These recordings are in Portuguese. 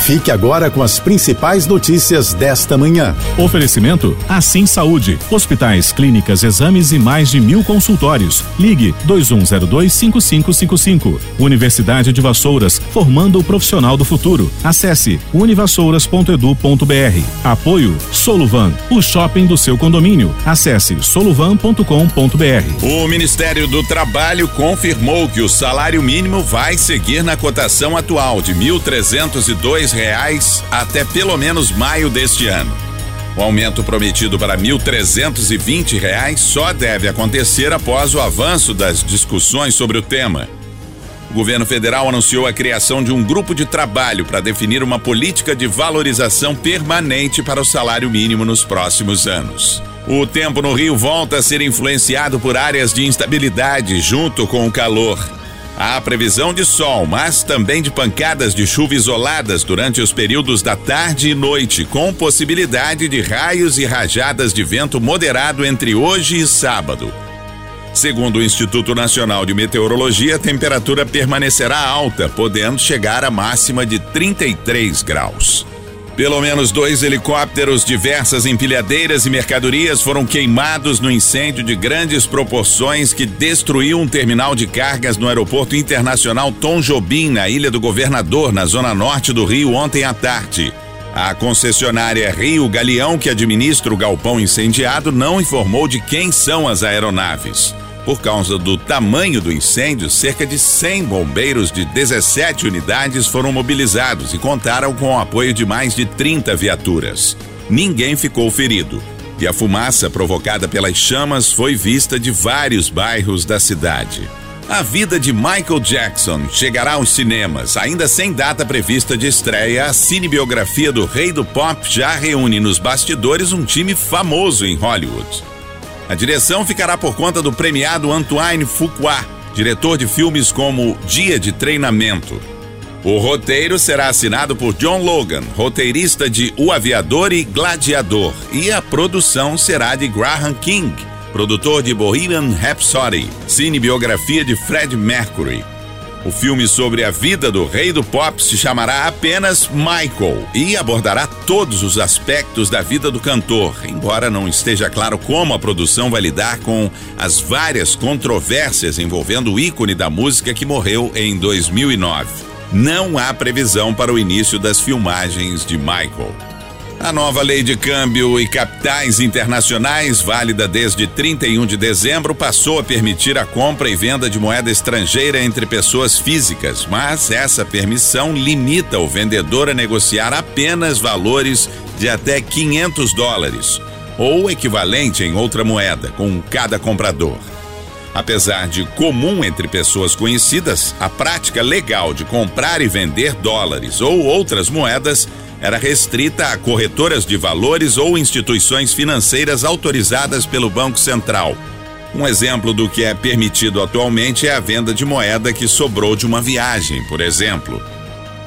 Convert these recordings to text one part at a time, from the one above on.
Fique agora com as principais notícias desta manhã. Oferecimento Assim Saúde. Hospitais, clínicas, exames e mais de mil consultórios. Ligue 2102-5555. Universidade de Vassouras, formando o profissional do futuro. Acesse univassouras.edu.br. Apoio Soluvan, o shopping do seu condomínio. Acesse soluvan.com.br. O Ministério do Trabalho confirmou que o salário mínimo vai seguir na cotação atual de 1.302 reais até pelo menos maio deste ano. O aumento prometido para 1.320 reais só deve acontecer após o avanço das discussões sobre o tema. O governo federal anunciou a criação de um grupo de trabalho para definir uma política de valorização permanente para o salário mínimo nos próximos anos. O tempo no Rio volta a ser influenciado por áreas de instabilidade junto com o calor. Há previsão de sol, mas também de pancadas de chuva isoladas durante os períodos da tarde e noite, com possibilidade de raios e rajadas de vento moderado entre hoje e sábado. Segundo o Instituto Nacional de Meteorologia, a temperatura permanecerá alta, podendo chegar a máxima de 33 graus. Pelo menos dois helicópteros, diversas empilhadeiras e mercadorias foram queimados no incêndio de grandes proporções que destruiu um terminal de cargas no Aeroporto Internacional Tom Jobim, na Ilha do Governador, na zona norte do Rio, ontem à tarde. A concessionária Rio Galeão, que administra o galpão incendiado, não informou de quem são as aeronaves. Por causa do tamanho do incêndio, cerca de 100 bombeiros de 17 unidades foram mobilizados e contaram com o apoio de mais de 30 viaturas. Ninguém ficou ferido. E a fumaça provocada pelas chamas foi vista de vários bairros da cidade. A vida de Michael Jackson chegará aos cinemas. Ainda sem data prevista de estreia, a cinebiografia do rei do pop já reúne nos bastidores um time famoso em Hollywood. A direção ficará por conta do premiado Antoine Fuqua, diretor de filmes como Dia de Treinamento. O roteiro será assinado por John Logan, roteirista de O Aviador e Gladiador, e a produção será de Graham King, produtor de Bohemian Rhapsody, cinebiografia de Fred Mercury. O filme sobre a vida do rei do pop se chamará apenas Michael e abordará todos os aspectos da vida do cantor, embora não esteja claro como a produção vai lidar com as várias controvérsias envolvendo o ícone da música que morreu em 2009. Não há previsão para o início das filmagens de Michael. A nova lei de câmbio e capitais internacionais, válida desde 31 de dezembro, passou a permitir a compra e venda de moeda estrangeira entre pessoas físicas, mas essa permissão limita o vendedor a negociar apenas valores de até 500 dólares, ou equivalente em outra moeda, com cada comprador. Apesar de comum entre pessoas conhecidas, a prática legal de comprar e vender dólares ou outras moedas era restrita a corretoras de valores ou instituições financeiras autorizadas pelo Banco Central. Um exemplo do que é permitido atualmente é a venda de moeda que sobrou de uma viagem, por exemplo.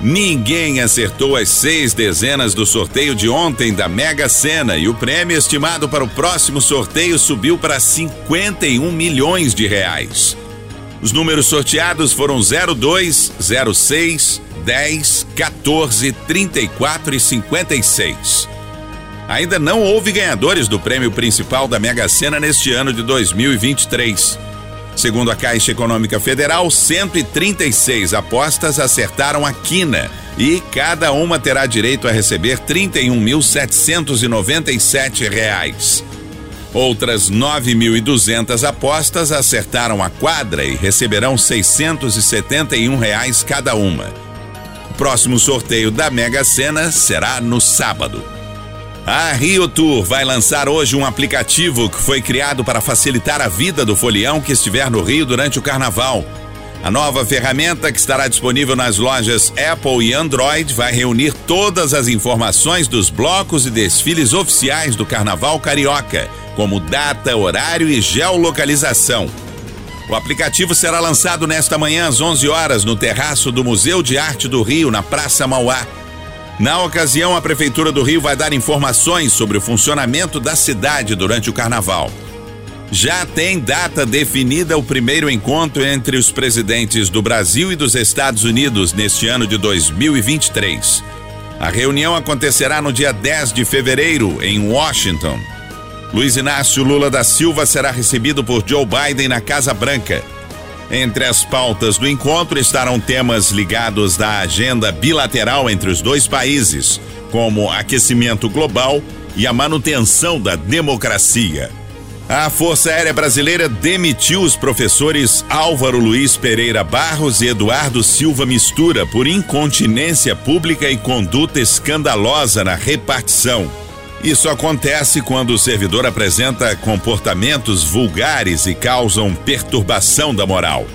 Ninguém acertou as seis dezenas do sorteio de ontem da Mega Sena e o prêmio estimado para o próximo sorteio subiu para 51 milhões de reais. Os números sorteados foram 02, 06, 10, 14, 34 e 56. Ainda não houve ganhadores do prêmio principal da Mega Sena neste ano de 2023. Segundo a Caixa Econômica Federal, 136 apostas acertaram a quina e cada uma terá direito a receber 31.797 reais. Outras 9.200 apostas acertaram a quadra e receberão 671 reais cada uma. Próximo sorteio da Mega Sena será no sábado. A Rio Tour vai lançar hoje um aplicativo que foi criado para facilitar a vida do folião que estiver no Rio durante o carnaval. A nova ferramenta que estará disponível nas lojas Apple e Android vai reunir todas as informações dos blocos e desfiles oficiais do Carnaval Carioca, como data, horário e geolocalização. O aplicativo será lançado nesta manhã às 11 horas no terraço do Museu de Arte do Rio, na Praça Mauá. Na ocasião, a Prefeitura do Rio vai dar informações sobre o funcionamento da cidade durante o carnaval. Já tem data definida o primeiro encontro entre os presidentes do Brasil e dos Estados Unidos neste ano de 2023. A reunião acontecerá no dia 10 de fevereiro, em Washington. Luiz Inácio Lula da Silva será recebido por Joe Biden na Casa Branca. Entre as pautas do encontro estarão temas ligados à agenda bilateral entre os dois países, como aquecimento global e a manutenção da democracia. A Força Aérea Brasileira demitiu os professores Álvaro Luiz Pereira Barros e Eduardo Silva Mistura por incontinência pública e conduta escandalosa na repartição. Isso acontece quando o servidor apresenta comportamentos vulgares e causam perturbação da moral.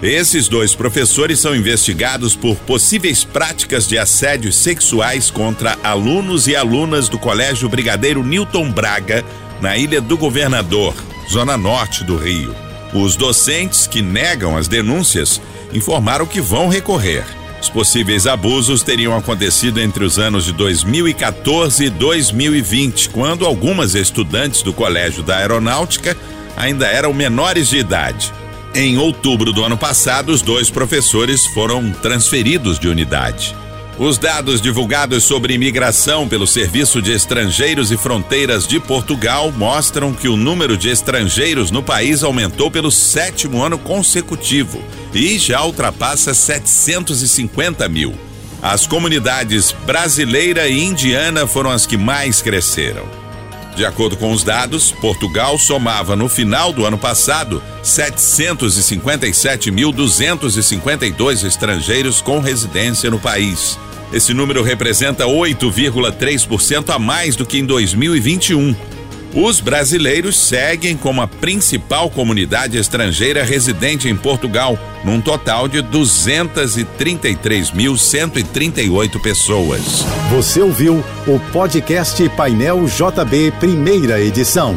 Esses dois professores são investigados por possíveis práticas de assédios sexuais contra alunos e alunas do Colégio Brigadeiro Newton Braga, na Ilha do Governador, zona norte do Rio. Os docentes que negam as denúncias informaram que vão recorrer. Os possíveis abusos teriam acontecido entre os anos de 2014 e 2020, quando algumas estudantes do Colégio da Aeronáutica ainda eram menores de idade. Em outubro do ano passado, os dois professores foram transferidos de unidade. Os dados divulgados sobre imigração pelo Serviço de Estrangeiros e Fronteiras de Portugal mostram que o número de estrangeiros no país aumentou pelo sétimo ano consecutivo e já ultrapassa 750 mil. As comunidades brasileira e indiana foram as que mais cresceram. De acordo com os dados, Portugal somava no final do ano passado 757.252 estrangeiros com residência no país. Esse número representa 8,3% a mais do que em 2021. Os brasileiros seguem como a principal comunidade estrangeira residente em Portugal, num total de 233.138 pessoas. Você ouviu o podcast Painel JB, primeira edição.